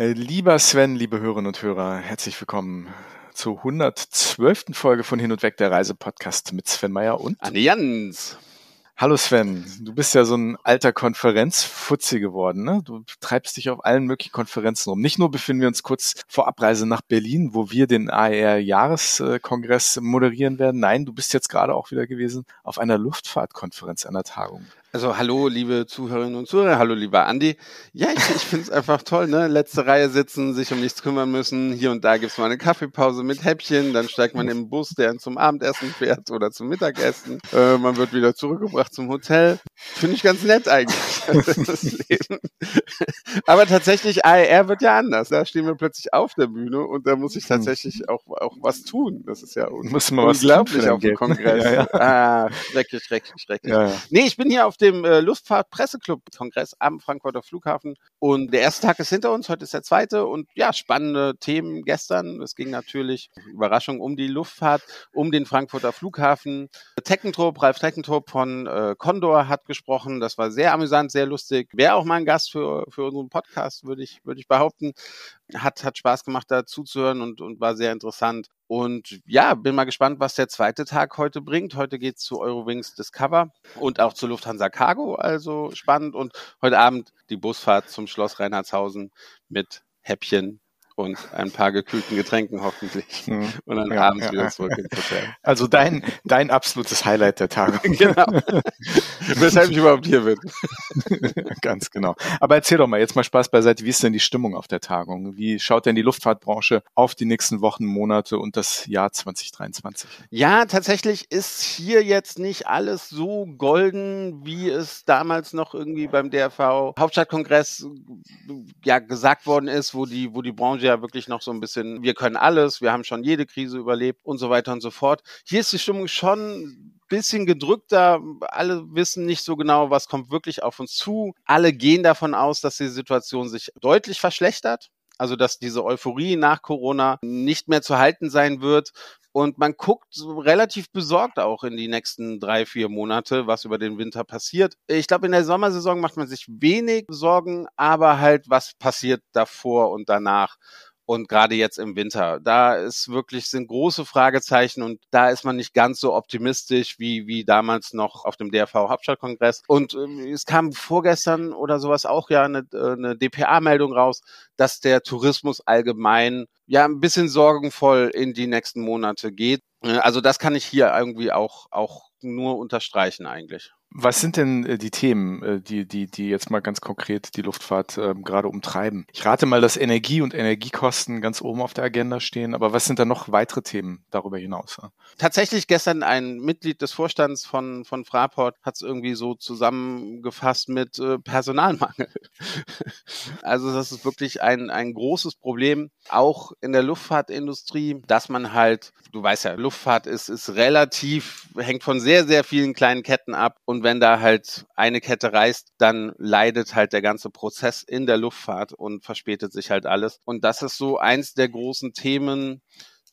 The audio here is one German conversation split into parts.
Äh, lieber Sven, liebe Hörerinnen und Hörer, herzlich willkommen zur 112. Folge von Hin und Weg der Reise-Podcast mit Sven Meyer und Anne Jans. Hallo Sven, du bist ja so ein alter Konferenzfutzi geworden. Ne? Du treibst dich auf allen möglichen Konferenzen rum. Nicht nur befinden wir uns kurz vor Abreise nach Berlin, wo wir den AER-Jahreskongress moderieren werden. Nein, du bist jetzt gerade auch wieder gewesen auf einer Luftfahrtkonferenz, einer Tagung. Also hallo, liebe Zuhörerinnen und Zuhörer, hallo, lieber Andi. Ja, ich, ich finde es einfach toll, ne? Letzte Reihe sitzen, sich um nichts kümmern müssen. Hier und da gibt's mal eine Kaffeepause mit Häppchen, dann steigt man im Bus, der zum Abendessen fährt oder zum Mittagessen. Äh, man wird wieder zurückgebracht zum Hotel. Finde ich ganz nett eigentlich, das Leben. Aber tatsächlich, AER wird ja anders. Da stehen wir plötzlich auf der Bühne und da muss ich hm. tatsächlich auch, auch was tun. Das ist ja un Muss man unglaublich auf dem Kongress. ja, ja. Ah, schrecklich, schrecklich, schrecklich. Ja, ja. Nee, ich bin hier auf dem äh, Luftfahrt-Presseclub-Kongress am Frankfurter Flughafen. Und der erste Tag ist hinter uns, heute ist der zweite. Und ja, spannende Themen gestern. Es ging natürlich, Überraschung, um die Luftfahrt, um den Frankfurter Flughafen. Teckentrupp, Ralf Teckentrupp von äh, Condor hat gesprochen. Das war sehr amüsant, sehr lustig. Wäre auch mal ein Gast für, für unseren Podcast, würde ich, würde ich behaupten. Hat, hat Spaß gemacht, da zuzuhören und, und war sehr interessant. Und ja, bin mal gespannt, was der zweite Tag heute bringt. Heute geht's zu Eurowings Discover und auch zu Lufthansa Cargo, also spannend. Und heute Abend die Busfahrt zum Schloss Reinhardshausen mit Häppchen und ein paar gekühlten Getränken hoffentlich. Hm. Und dann ja, abends ja, wieder zurück ins Hotel. Also dein, dein absolutes Highlight der Tagung. genau. Weshalb ich überhaupt hier bin. Ganz genau. Aber erzähl doch mal, jetzt mal Spaß beiseite, wie ist denn die Stimmung auf der Tagung? Wie schaut denn die Luftfahrtbranche auf die nächsten Wochen, Monate und das Jahr 2023? Ja, tatsächlich ist hier jetzt nicht alles so golden, wie es damals noch irgendwie beim DRV Hauptstadtkongress ja gesagt worden ist, wo die, wo die Branche ja wirklich noch so ein bisschen, wir können alles, wir haben schon jede Krise überlebt und so weiter und so fort. Hier ist die Stimmung schon bisschen gedrückter. Alle wissen nicht so genau, was kommt wirklich auf uns zu. Alle gehen davon aus, dass die Situation sich deutlich verschlechtert. Also, dass diese Euphorie nach Corona nicht mehr zu halten sein wird. Und man guckt relativ besorgt auch in die nächsten drei, vier Monate, was über den Winter passiert. Ich glaube, in der Sommersaison macht man sich wenig Sorgen, aber halt, was passiert davor und danach und gerade jetzt im Winter. Da ist wirklich, sind große Fragezeichen und da ist man nicht ganz so optimistisch wie, wie damals noch auf dem DRV Hauptstadtkongress. Und äh, es kam vorgestern oder sowas auch ja eine, äh, eine DPA-Meldung raus, dass der Tourismus allgemein ja ein bisschen sorgenvoll in die nächsten Monate geht. Äh, also das kann ich hier irgendwie auch, auch nur unterstreichen eigentlich. Was sind denn äh, die Themen, äh, die, die, die jetzt mal ganz konkret die Luftfahrt äh, gerade umtreiben? Ich rate mal, dass Energie und Energiekosten ganz oben auf der Agenda stehen, aber was sind da noch weitere Themen darüber hinaus? Tatsächlich gestern ein Mitglied des Vorstands von, von Fraport hat es irgendwie so zusammengefasst mit äh, Personalmangel. also das ist wirklich ein, ein großes Problem, auch in der Luftfahrtindustrie, dass man halt, du weißt ja, Luftfahrt ist, ist relativ, hängt von sehr, sehr vielen kleinen Ketten ab und und wenn da halt eine Kette reißt, dann leidet halt der ganze Prozess in der Luftfahrt und verspätet sich halt alles. Und das ist so eins der großen Themen,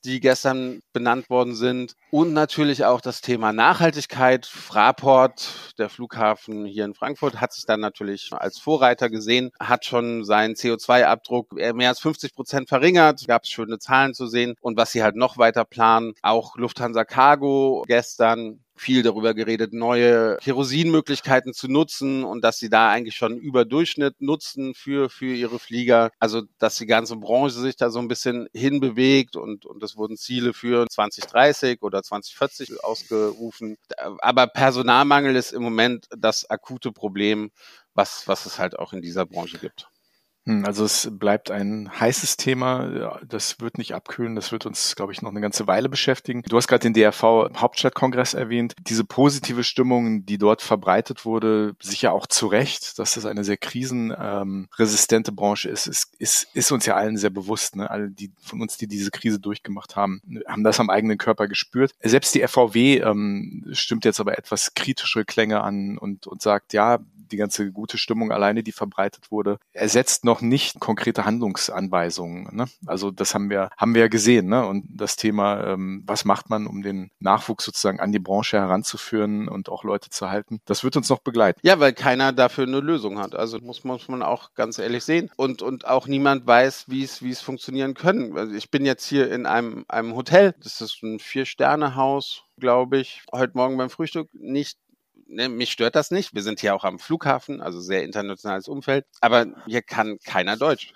die gestern benannt worden sind. Und natürlich auch das Thema Nachhaltigkeit. Fraport, der Flughafen hier in Frankfurt, hat sich dann natürlich als Vorreiter gesehen, hat schon seinen CO2-Abdruck mehr als 50 Prozent verringert. Gab es schöne Zahlen zu sehen. Und was sie halt noch weiter planen, auch Lufthansa Cargo gestern viel darüber geredet, neue Kerosinmöglichkeiten zu nutzen und dass sie da eigentlich schon über Durchschnitt nutzen für, für ihre Flieger. Also, dass die ganze Branche sich da so ein bisschen hinbewegt und, und es wurden Ziele für 2030 oder 2040 ausgerufen. Aber Personalmangel ist im Moment das akute Problem, was, was es halt auch in dieser Branche gibt. Hm, also es bleibt ein heißes Thema. Das wird nicht abkühlen. Das wird uns, glaube ich, noch eine ganze Weile beschäftigen. Du hast gerade den DRV Hauptstadtkongress erwähnt. Diese positive Stimmung, die dort verbreitet wurde, sicher auch zu Recht, dass das eine sehr krisenresistente Branche ist, ist, ist, ist uns ja allen sehr bewusst. Ne? Alle die von uns, die diese Krise durchgemacht haben, haben das am eigenen Körper gespürt. Selbst die FVW ähm, stimmt jetzt aber etwas kritischere Klänge an und, und sagt, ja, die ganze gute Stimmung alleine, die verbreitet wurde, ersetzt noch nicht konkrete Handlungsanweisungen. Ne? Also das haben wir, haben wir ja gesehen. Ne? Und das Thema, ähm, was macht man, um den Nachwuchs sozusagen an die Branche heranzuführen und auch Leute zu halten, das wird uns noch begleiten. Ja, weil keiner dafür eine Lösung hat. Also muss, muss man auch ganz ehrlich sehen. Und, und auch niemand weiß, wie es, wie es funktionieren können. Also ich bin jetzt hier in einem, einem Hotel. Das ist ein Vier-Sterne-Haus, glaube ich. Heute Morgen beim Frühstück nicht ne, mich stört das nicht. Wir sind hier auch am Flughafen, also sehr internationales Umfeld. Aber hier kann keiner Deutsch.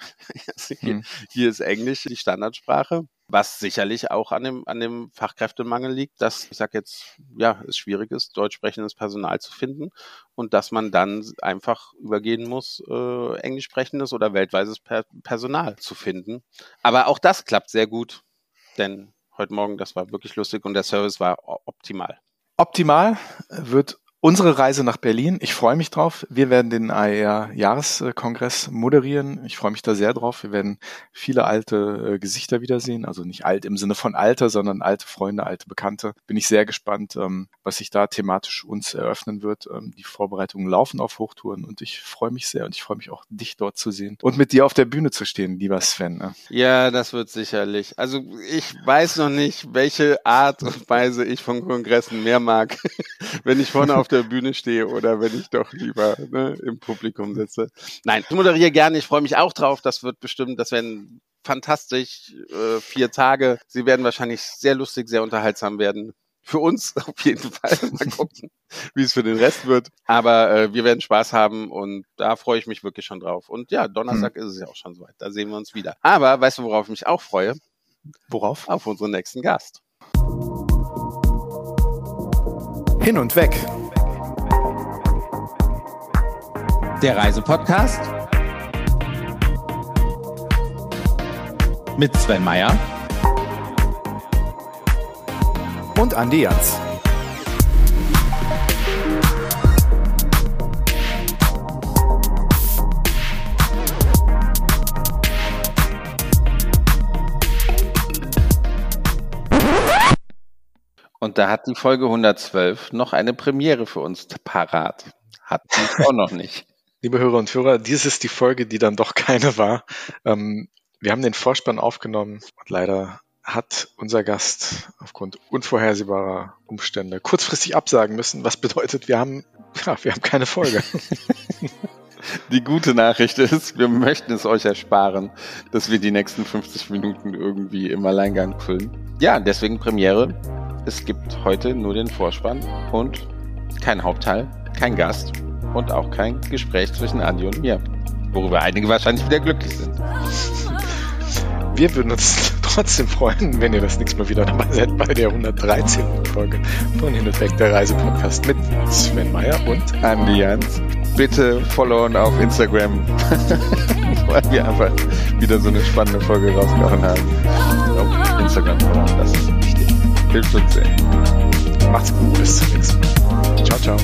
hier, hm. hier ist Englisch die Standardsprache was sicherlich auch an dem, an dem Fachkräftemangel liegt, dass, ich sag jetzt, ja, es schwierig ist, deutsch sprechendes Personal zu finden und dass man dann einfach übergehen muss, äh, englisch sprechendes oder weltweites per Personal zu finden. Aber auch das klappt sehr gut, denn heute Morgen, das war wirklich lustig und der Service war optimal. Optimal wird unsere Reise nach Berlin. Ich freue mich drauf. Wir werden den AER-Jahreskongress moderieren. Ich freue mich da sehr drauf. Wir werden viele alte äh, Gesichter wiedersehen. Also nicht alt im Sinne von Alter, sondern alte Freunde, alte Bekannte. Bin ich sehr gespannt, ähm, was sich da thematisch uns eröffnen wird. Ähm, die Vorbereitungen laufen auf Hochtouren und ich freue mich sehr und ich freue mich auch, dich dort zu sehen und mit dir auf der Bühne zu stehen, lieber Sven. Ne? Ja, das wird sicherlich. Also ich weiß noch nicht, welche Art und Weise ich von Kongressen mehr mag. Wenn ich vorne auf der Bühne stehe oder wenn ich doch lieber ne, im Publikum sitze. Nein, ich moderiere gerne, ich freue mich auch drauf. Das wird bestimmt, das werden fantastisch äh, vier Tage. Sie werden wahrscheinlich sehr lustig, sehr unterhaltsam werden. Für uns auf jeden Fall. Mal gucken, wie es für den Rest wird. Aber äh, wir werden Spaß haben und da freue ich mich wirklich schon drauf. Und ja, Donnerstag hm. ist es ja auch schon soweit. Da sehen wir uns wieder. Aber weißt du, worauf ich mich auch freue? Worauf? Auf unseren nächsten Gast. Hin und weg. Der Reisepodcast mit Sven Meyer und Andi Jans. Und da hat die Folge 112 noch eine Premiere für uns parat. Hat sie auch noch nicht. Liebe Hörer und Hörer, dies ist die Folge, die dann doch keine war. Ähm, wir haben den Vorspann aufgenommen und leider hat unser Gast aufgrund unvorhersehbarer Umstände kurzfristig absagen müssen, was bedeutet, wir haben, ja, wir haben keine Folge. Die gute Nachricht ist, wir möchten es euch ersparen, dass wir die nächsten 50 Minuten irgendwie im Alleingang füllen. Ja, deswegen Premiere. Es gibt heute nur den Vorspann und kein Hauptteil, kein Gast und auch kein Gespräch zwischen Andi und mir, worüber einige wahrscheinlich wieder glücklich sind. Wir würden uns trotzdem freuen, wenn ihr das nächste Mal wieder dabei seid bei der 113. Folge von Hin und Weg, der Reisepodcast mit Sven Meyer und Andi Jans. Bitte followen auf Instagram, weil wir einfach wieder so eine spannende Folge rausgehauen haben. Auf Instagram followen, das ist wichtig. Hilft uns sehr. Macht's gut, bis zum nächsten Mal. Ciao, ciao.